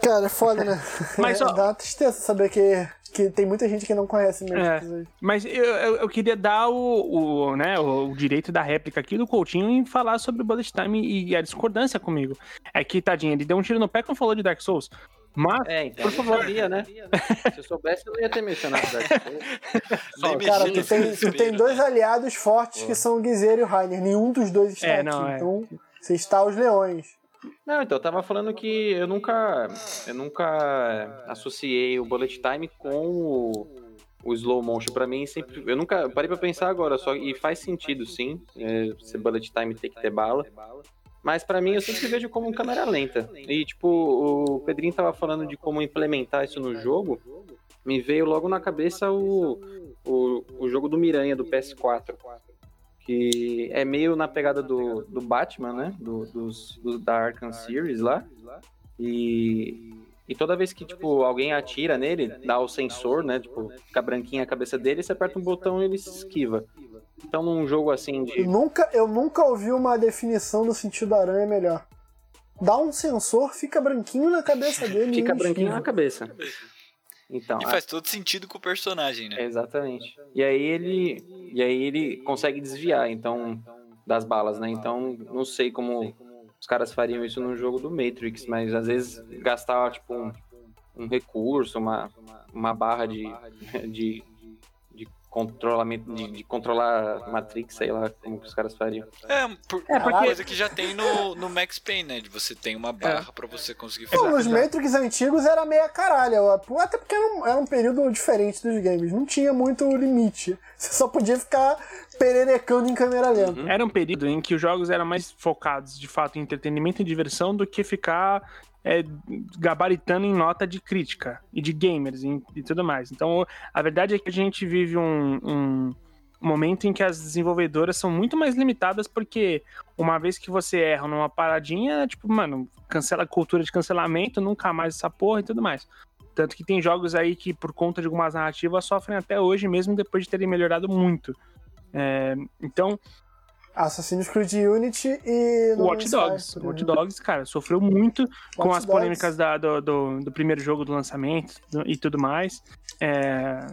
Cara, é foda, né? Mas, É, ó- Dá uma tristeza saber que, que tem muita gente que não conhece mesmo. É. Mas eu, eu, eu queria dar o, o, né, o, o direito da réplica aqui do Coutinho em falar sobre o Bullet Time e a discordância comigo. É que, tadinho, ele deu um tiro no pé quando falou de Dark Souls. Mas, É, então, Por favor. sabia, né? Se eu soubesse, eu não ia ter mencionado Dark Souls. Nem Cara, tu tem, tu tem dois né? aliados fortes que são o Guizeiro e o Rainer. Nenhum dos dois está É, aqui. não, é. Então, você está aos leões. Não, então, eu tava falando que eu nunca, eu nunca associei o bullet time com o, o slow motion. Pra mim, sempre, eu nunca parei pra pensar agora, só e faz sentido, sim, é, ser bullet time tem que ter bala. Mas pra mim, eu sempre vejo como câmera lenta. E, tipo, o Pedrinho tava falando de como implementar isso no jogo. Me veio logo na cabeça o, o, o jogo do Miranha, do PS4 que é meio na pegada do, do Batman, né? Do, dos, do- da Arkham Series lá. E, e toda vez que, tipo, alguém atira nele, dá o sensor, né? Tipo, fica branquinha a cabeça dele, você aperta um botão e ele se esquiva. Então, num jogo assim Eu de. nunca, eu nunca ouvi uma definição do sentido aranha melhor. Dá um sensor, fica branquinho na cabeça dele. Fica branquinho na cabeça. Então, E faz todo sentido com o personagem, né? Exatamente. E aí ele e aí ele consegue desviar então das balas, né? Então não sei como os caras fariam isso no jogo do Matrix, mas às vezes gastar tipo um, um recurso, uma, uma barra de, de controlamento de, de controlar Matrix, sei lá como que os caras fariam. É, por, É, uma porque- coisa que já tem no, no Max Payne, né? De você tem uma barra pra você conseguir Pô, fazer. nos Matrix antigos era meia caralho. Até porque era um, era um período diferente dos games. Não tinha muito limite. Você só podia ficar pererecando em câmera lenta. era um período em que os jogos eram mais focados, de fato, em entretenimento e diversão do que ficar é, gabaritando em nota de crítica e de gamers e, e tudo mais. Então, a verdade é que a gente vive um, um momento em que as desenvolvedoras são muito mais limitadas, porque uma vez que você erra numa paradinha, tipo, mano, cancela a cultura de cancelamento, nunca mais essa porra e tudo mais. Tanto que tem jogos aí que, por conta de algumas narrativas, sofrem até hoje, mesmo depois de terem melhorado muito. É, então, Assassin's Creed Unity e. No Watch Dogs. Sky, Watch. Dogs, cara, sofreu muito com Watch as Dogs. polêmicas da- do, do, do primeiro jogo do lançamento e tudo mais. É,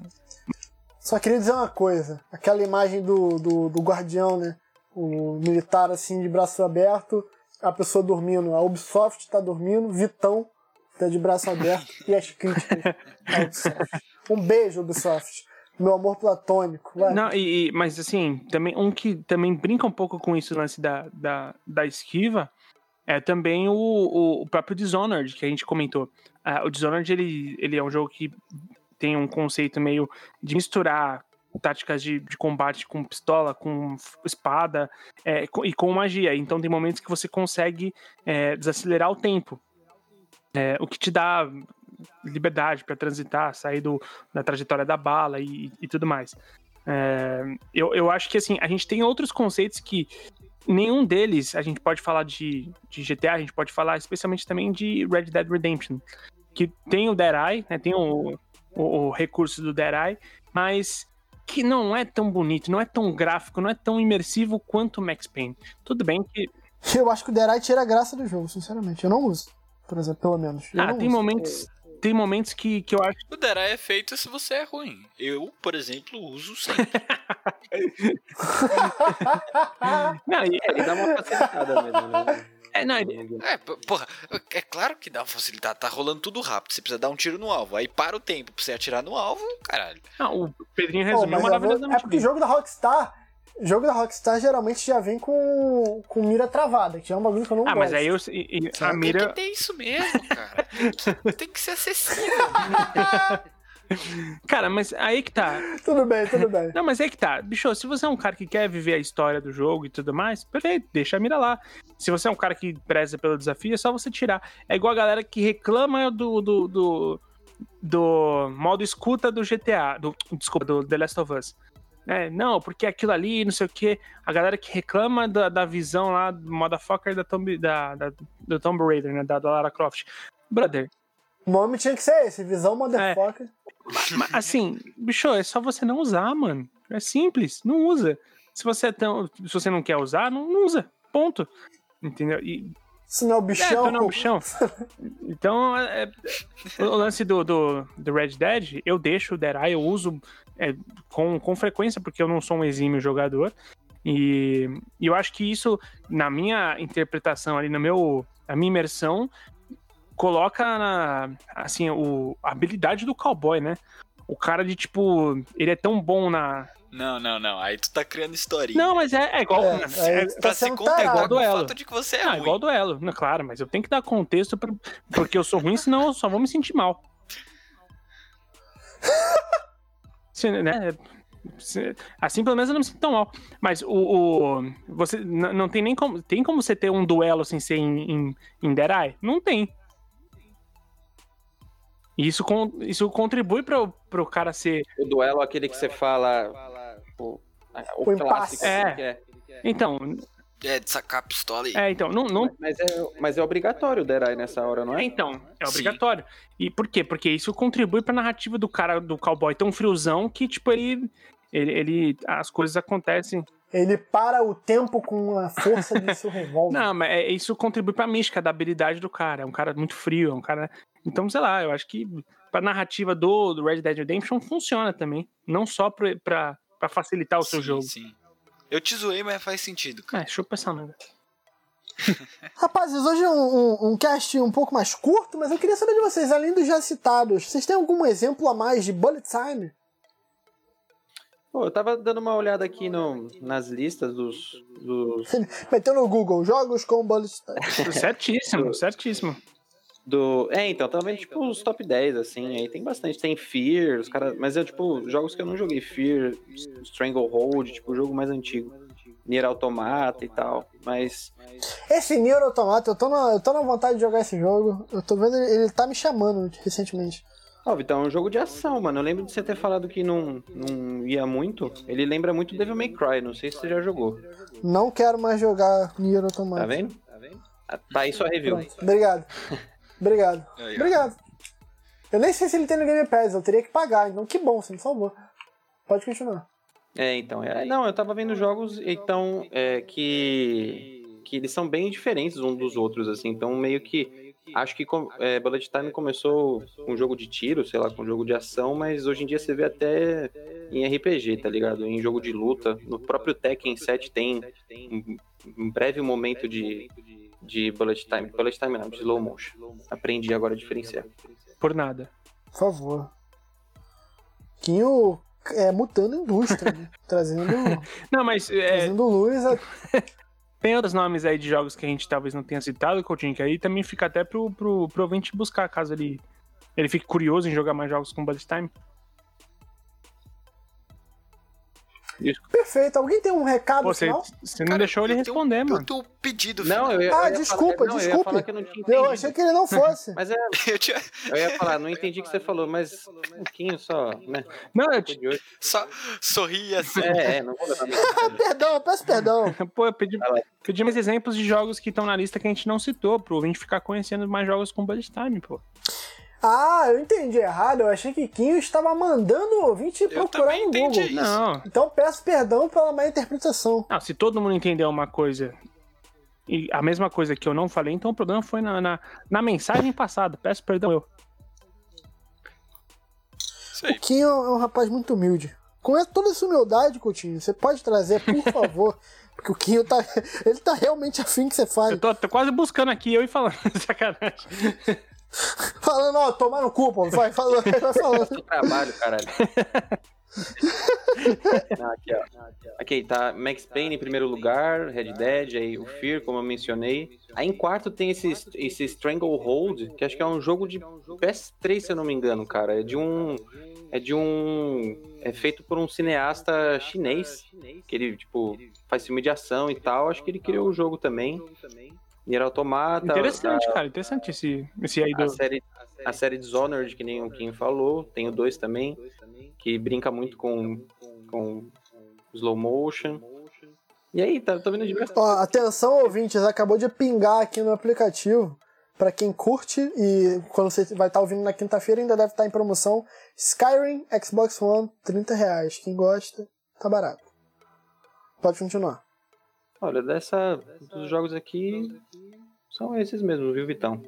Só queria dizer uma coisa. Aquela imagem do, do, do guardião, né? O militar assim de braço aberto, a pessoa dormindo. A Ubisoft tá dormindo, Vitão tá de braço aberto e as críticas. Um beijo, Ubisoft. Meu amor platônico. Vai. Não, e, mas assim, também um que também brinca um pouco com isso, lance da, da, da esquiva, é também o, o, próprio Dishonored, que a gente comentou. Ah, o Dishonored, ele, ele é um jogo que tem um conceito meio de misturar táticas de, de combate com pistola, com espada é, e com magia. Então tem momentos que você consegue é, desacelerar o tempo. É, o que te dá liberdade para transitar, sair do, da trajetória da bala e, e tudo mais. É, eu, eu acho que assim, a gente tem outros conceitos que nenhum deles a gente pode falar de, de GTA, a gente pode falar especialmente também de Red Dead Redemption, que tem o Dead Eye, né, tem o, o, o recurso do Dead Eye, mas que não é tão bonito, não é tão gráfico, não é tão imersivo quanto o Max Payne. Tudo bem que Eu acho que o Dead Eye tira a graça do jogo, sinceramente. Eu não uso, por exemplo, pelo menos. Eu ah, tem uso. momentos tem momentos que, que eu acho O Derai é feito se você é ruim. Eu, por exemplo, uso sempre. não, e- Ele dá uma facilitada mesmo, né? é, não, ele- É, porra, é claro que dá uma facilidade, tá rolando tudo rápido. Você precisa dar um tiro no alvo. Aí para o tempo pra você atirar no alvo, caralho. não, o Pedrinho resumiu maravilhosamente É porque bem. jogo da Rockstar. Jogo da Rockstar geralmente já vem com, com mira travada, que é um bagulho que eu não Ah, gosto. mas aí eu, e- e a Sabe? Tem mira que ter isso mesmo, cara. Tem que, tem que ser acessível. Cara, mas aí que tá. Tudo bem, tudo bem. Não, mas aí que tá. Bicho, se você é um cara que quer viver a história do jogo e tudo mais, perfeito, deixa a mira lá. Se você é um cara que preza pelo desafio, é só você tirar. É igual a galera que reclama do, do, do, do modo escuta do GTA, do, desculpa, do The Last of Us. É, não, porque aquilo ali, não sei o que. A galera que reclama da, da visão lá do motherfucker da Tomb, da, da, do Tomb Raider, né? Da, da Lara Croft. Brother, O nome tinha que ser esse, visão motherfucker. Mas, assim, bicho, é só você não usar, mano. É simples, não usa. Se você, é tão, se você não quer usar, não, não usa. Ponto. Entendeu? E, Se não é o é, bichão. tô no bichão. Então, é, é, o lance do, do, do Red Dead, eu deixo o Eye, eu uso é, com, com frequência, porque eu não sou um exímio jogador. E, e eu acho que isso, na minha interpretação ali, no meu, na minha imersão, coloca na, assim, o, a habilidade do cowboy, né? O cara de tipo, ele é tão bom na. Não, não, não. Aí tu tá criando historinha. Não, mas é, é igual. É, é- pra tá se sendo contentar tarado. com o duelo. fato de que você é ah, ruim. igual duelo. Não, claro, mas eu tenho que dar contexto pra, porque eu sou ruim, senão eu só vou me sentir mal. Se, né, se- assim pelo menos eu não me sinto tão mal. Mas o. o- você não tem nem como. Tem como você ter um duelo sem ser em, em, em Eye? Não tem. E isso, con- isso contribui pro, pro cara ser. O duelo, aquele que você fala. O, o O clássico. É. que é. Então, É, de sacar a pistola e. é, então, não, não, Mas, é, mas é obrigatório o Eye nessa hora, não É, é? então, é Sim. obrigatório. E por quê? Porque isso contribui pra narrativa do cara, do cowboy tão friozão que, tipo, ele. Ele, ele- as coisas acontecem. Ele para o tempo com a força de seu revólver. Não, mas é- isso contribui pra mística da habilidade do cara. É um cara muito frio, é um cara. Então, sei lá, eu acho que pra narrativa do, do Red Dead Redemption funciona também. Não só pra, pra, pra facilitar o seu sim, jogo. Sim. Eu te zoei, mas faz sentido, cara. É, chupa essa merda. Rapazes, hoje é um, um, um cast um pouco mais curto, mas eu queria saber de vocês, além dos já citados, vocês têm algum exemplo a mais de bullet time? Pô, eu tava dando uma olhada aqui no, nas listas dos. dos Meteu no Google, jogos com bullet time. Certíssimo, certíssimo. Do, é, então, também, tipo, os top 10, assim, aí tem bastante. Tem Fear, os caras. Mas é, tipo, jogos que eu não joguei. Fear, Stranglehold, tipo, jogo mais antigo. Nier Automata e tal. Mas. Esse Nier Automata, eu tô, na, eu tô na vontade de jogar esse jogo. Eu tô vendo, ele, ele tá me chamando recentemente. Ó, Vitão, é um jogo de ação, mano. Eu lembro de você ter falado que não, não ia muito. Ele lembra muito Devil May Cry, não sei se você já jogou. Não quero mais jogar Nier Automata. Tá vendo? Tá aí sua review. Pronto, obrigado. Obrigado. Aí. Obrigado. Eu nem sei se ele tem no Game Pass, eu teria que pagar, então que bom, você me salvou. Pode continuar. É, então. É, não, eu tava vendo jogos, então, é, que. que eles são bem diferentes uns dos outros, assim. Então, meio que. Acho que é, Bullet Time começou com jogo de tiro, sei lá, com jogo de ação, mas hoje em dia você vê até em RPG, tá ligado? Em jogo de luta. No próprio Tekken 7 tem um, um breve momento de, de Bullet Time. Bullet Time não, de slow motion. Aprendi agora a diferenciar. Por nada. Por favor. Quinho é, mutando a indústria, né? trazendo, Não, mas é, trazendo luz a Tem outros nomes aí de jogos que a gente talvez não tenha citado, Coutinho, que aí também fica até pro, pro, pro ouvinte buscar, caso ele, ele fique curioso em jogar mais jogos com Bullet Time. Perfeito. Alguém tem um recado Pô, você, final? você não Cara, deixou ele eu responder, Eu mano. um pedido Não, final. eu ia, Ah, eu ia desculpa, falar, não, Eu ia desculpe. falar que eu não tinha Eu achei que ele não fosse. Mas é, Eu tinha eu ia falar, não entendi o que você falou, mas um pouquinho só, né? Não, eu, hoje. só sorri assim. É, é, não vou levar. Perdão, peço perdão. Pô, eu pedi, pedi mais exemplos de jogos que estão na lista que a gente não citou, pro ouvinte ficar conhecendo mais jogos com bullet time, pô. Ah, eu entendi errado. Eu achei que Quinho estava mandando o ouvinte Eu procurar no entendi Google. isso. Não, Então peço perdão pela má interpretação. não, se todo mundo entendeu uma coisa e a mesma coisa que eu não falei, então o problema foi na, na, na mensagem passada. Peço perdão eu. Isso O. Quinho é um rapaz muito humilde. Com toda essa humildade, Coutinho, você pode trazer, por favor. Porque o Quinho tá. Ele tá realmente afim que você fale. Eu tô, tô quase buscando aqui, eu e falando, sacanagem. Falando, ó, tomar no cu, pô. Vai falando, vai falando. do trabalho, caralho. Não, aqui, ó. Aqui, tá Max Payne em primeiro lugar, Red Dead, aí o Fear, como eu mencionei. Aí em quarto tem esse, esse Stranglehold, que acho que é um jogo de PS3, se eu não me engano, cara. É de um. É de um. É feito por um cineasta chinês. Que ele, tipo, faz filme de ação e tal. Acho que ele criou o jogo também. Nier Automata. Interessante, cara, interessante esse, esse aí A do. série, a série Dishonored, que nem o Kim falou, tem o 2 também, que brinca muito com, com slow motion. E aí, tá, tô vendo diversas Ó, atenção, ouvintes, acabou de pingar aqui no aplicativo. Pra quem curte e quando você vai estar ouvindo na quinta-feira, ainda deve estar em promoção. Skyrim, Xbox One, 30 reais. Quem gosta, tá barato. Pode continuar. Olha, dessa, dos jogos aqui, são esses mesmos, viu, Vitão?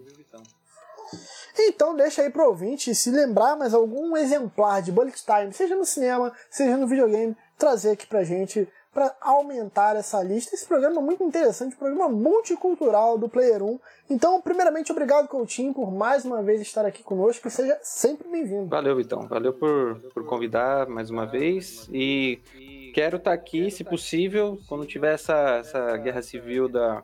Então deixa aí pro ouvinte se lembrar mais algum exemplar de Bullet Time, seja no cinema, seja no videogame, trazer aqui pra gente para aumentar essa lista. Esse programa é muito interessante, um programa multicultural do Player 1. Então, primeiramente, obrigado, Coutinho, por mais uma vez estar aqui conosco e seja sempre bem-vindo. Valeu, Vitão. Valeu por, por convidar mais uma vez. E quero estar aqui, se possível, quando tiver essa, essa guerra civil da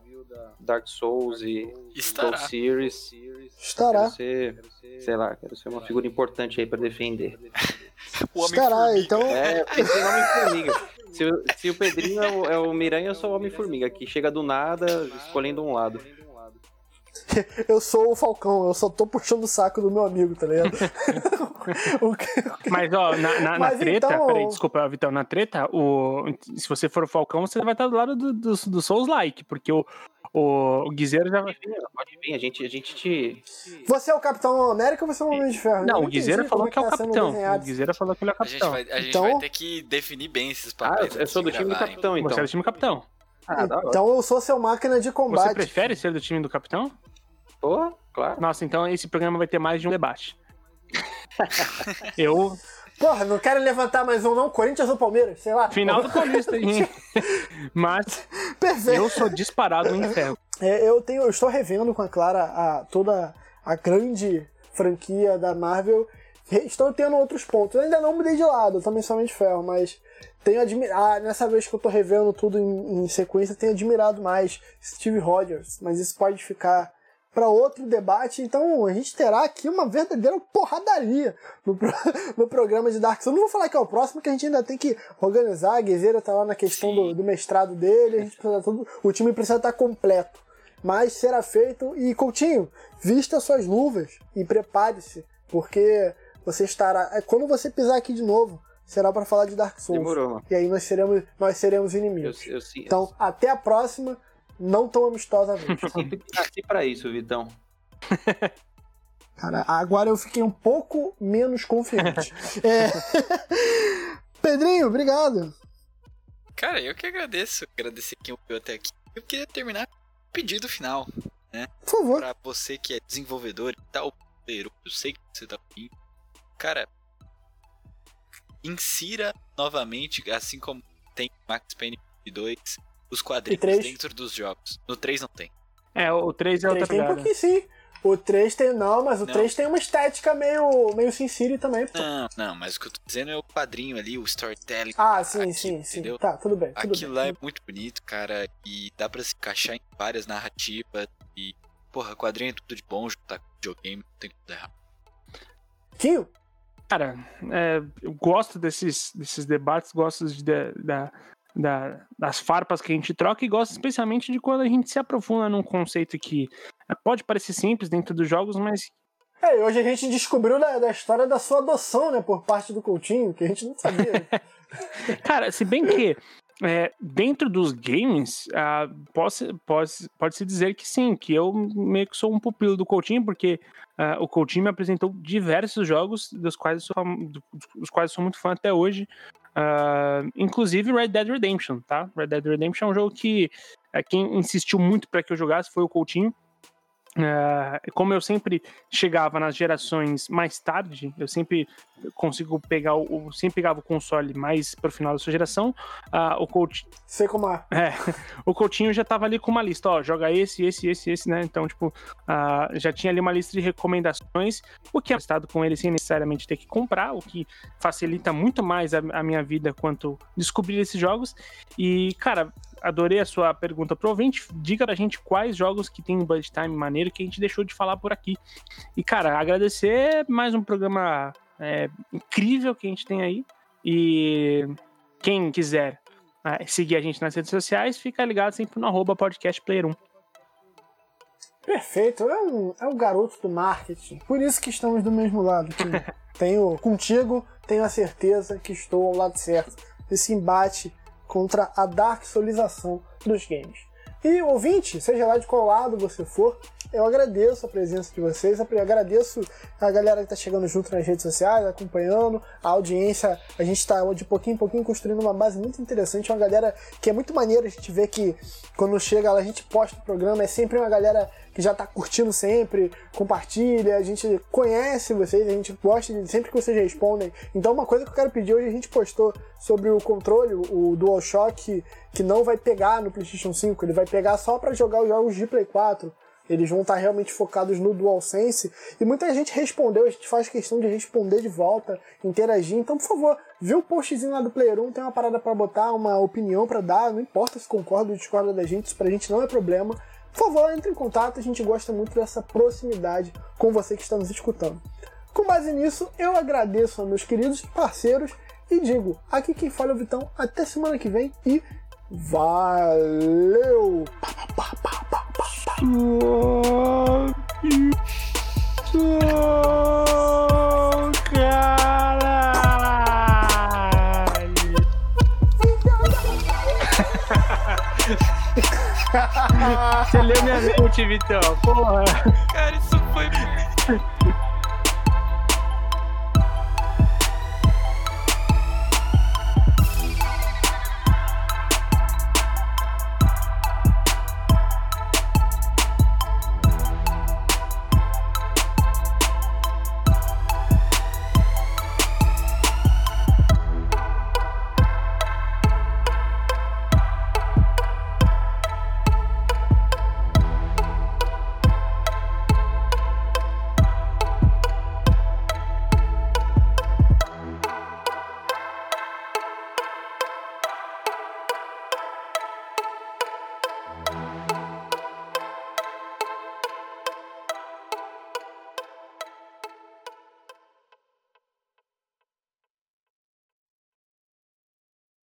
Dark Souls e Estará. Soul Series. Estará. Quero ser, sei lá, quero ser uma figura importante aí pra defender. O homem Estará, então. É, pensei no Homem-Formiga. Se, o- se o Pedrinho é o, é o Miranha, eu sou o Homem-Formiga, que chega do nada, escolhendo um lado. Eu sou o Falcão, eu só tô puxando o saco do meu amigo, tá ligado? O que- Mas, ó, na, na, na Mas treta, então- peraí, desculpa, Vitão, na treta, o, se você for o Falcão, você vai estar do lado do, do, do Souls Like, porque o, o, o Guizeiro já vai. Pode vir, pode vir, a gente, a gente te. Você é o Capitão América ou você é o Homem de Ferro? Não, o Guizeiro como falou que é o tá capitão. O. Guizeiro falou que ele é o A gente, capitão. vai, a gente Então- vai ter que definir bem esses Ah, papéis. eu, eu sou do time do capitão, então. Você é do time capitão. Ah. Então eu sou seu máquina de Você combate. prefere ser do time do capitão? Pô, claro. Nossa, então esse programa vai ter mais de um debate. Eu, Porra, não quero levantar mais um, não? Corinthians ou Palmeiras? Sei lá. final do Paulista, hein? Mas Perfeito. eu sou disparado em ferro. É, eu, tenho, eu estou revendo com a Clara a, toda a grande franquia da Marvel. Estou tendo outros pontos. Eu ainda não mudei de lado, eu também de ferro, mas tenho admirado. Ah, nessa vez que eu tô revendo tudo em, em sequência, tenho admirado mais Steve Rogers, mas isso pode ficar para outro debate. Então a gente terá aqui uma verdadeira porradaria no, pro- no programa de Dark Souls. Não vou falar que é o próximo, que a gente ainda tem que organizar. A Guizeira tá lá na questão do, do mestrado dele, a gente precisa tudo, o time precisa estar completo. Mas será feito. E Coutinho, vista suas luvas e prepare-se, porque você estará. é, Quando você pisar aqui de novo, será para falar de Dark Souls. Demorou, mano. E aí nós seremos, nós seremos Eu, inimigos. eu, sim- Então, até a próxima, não tão amistosamente. eu sempre nasci pra isso, Vitão. Cara, agora eu fiquei um pouco menos confiante. É. Pedrinho, obrigado. Cara, eu que agradeço. Agradecer quem ouviu até aqui. Eu queria terminar com um pedido final. Por favor. Pra você que é desenvolvedor e tal, eu sei que você tá ouvindo. Cara, insira novamente, assim como tem Max Payne 2, os quadrinhos dentro dos jogos. No 3 não tem. É, o 3 é O outra 3 tem um pouquinho sim. O 3 tem. Não, mas o Não. 3 tem uma estética meio, meio Sin City também. pô. Não, não, mas o que eu tô dizendo é o quadrinho ali, o storytelling. Ah, sim, Aqui, sim, sim. entendeu? Tá, tudo bem. Tudo Aquilo bem. lá é muito bonito, cara, e dá pra se encaixar em várias narrativas. E, porra, quadrinho é tudo de bom, juntar com videogame, não tem tudo errado. Quinho, Cara, é, eu gosto desses, desses debates, gosto de, de, da, da, das farpas que a gente troca e gosto especialmente de quando a gente se aprofunda num conceito que pode parecer simples dentro dos jogos, mas. É, hoje a gente descobriu da, da história da sua adoção, né, por parte do Coutinho, que a gente não sabia. Cara, se bem que é, dentro dos games, uh, pode, pode, pode dizer que sim, que eu meio que sou um pupilo do Coutinho, porque uh, o Coutinho me apresentou diversos jogos dos quais sou, dos quais sou muito fã até hoje. Uh, inclusive Red Dead Redemption, tá? Red Dead Redemption é um jogo que uh, quem insistiu muito para que eu jogasse foi o Coutinho. Uh, como eu sempre chegava nas gerações mais tarde, eu sempre consigo pegar o. Sempre pegava o console mais pro final da sua geração. Uh, o coach. Sei como é. é. O Coutinho já tava ali com uma lista, ó, joga esse, esse, esse, esse, né? Então, tipo, uh, já tinha ali uma lista de recomendações, o que é estado com ele sem necessariamente ter que comprar, o que facilita muito mais a, a minha vida quanto descobrir esses jogos. E, cara, adorei a sua pergunta pro ouvinte. Diga pra gente quais jogos que tem um budget time maneiro que a gente deixou de falar por aqui. E, cara, agradecer mais um programa é, incrível que a gente tem aí. E quem quiser é, seguir a gente nas redes sociais, fica ligado sempre no arroba podcastplayer1. Perfeito, é um, é um garoto do marketing. Por isso que estamos do mesmo lado. tenho contigo, tenho a certeza que estou ao lado certo desse embate contra a darksolização dos games. E ouvinte, seja lá de qual lado você for, eu agradeço a presença de vocês, eu agradeço a galera que está chegando junto nas redes sociais, acompanhando, a audiência. A gente está de pouquinho em pouquinho construindo uma base muito interessante, uma galera que é muito maneira a gente ver que quando chega lá a gente posta o programa, é sempre uma galera que já está curtindo sempre, compartilha, a gente conhece vocês, a gente gosta de sempre que vocês respondem. Então uma coisa que eu quero pedir hoje a gente postou sobre o controle, o DualShock, que não vai pegar no PlayStation 5, ele vai pegar só para jogar os jogos de Play 4. Eles vão estar tá realmente focados no DualSense. E muita gente respondeu, a gente faz questão de responder de volta, interagir. Então, por favor, vê o postzinho lá do Player 1, tem uma parada para botar, uma opinião para dar. Não importa se concorda ou discorda da gente, isso pra gente não é problema. Por favor, entre em contato, a gente gosta muito dessa proximidade com você que está nos escutando. Com base nisso, eu agradeço a meus queridos parceiros e digo, aqui quem fala é o Vitão, até semana que vem e valeu! Você leu minha mente, Vitão, porra. Cara, isso foi.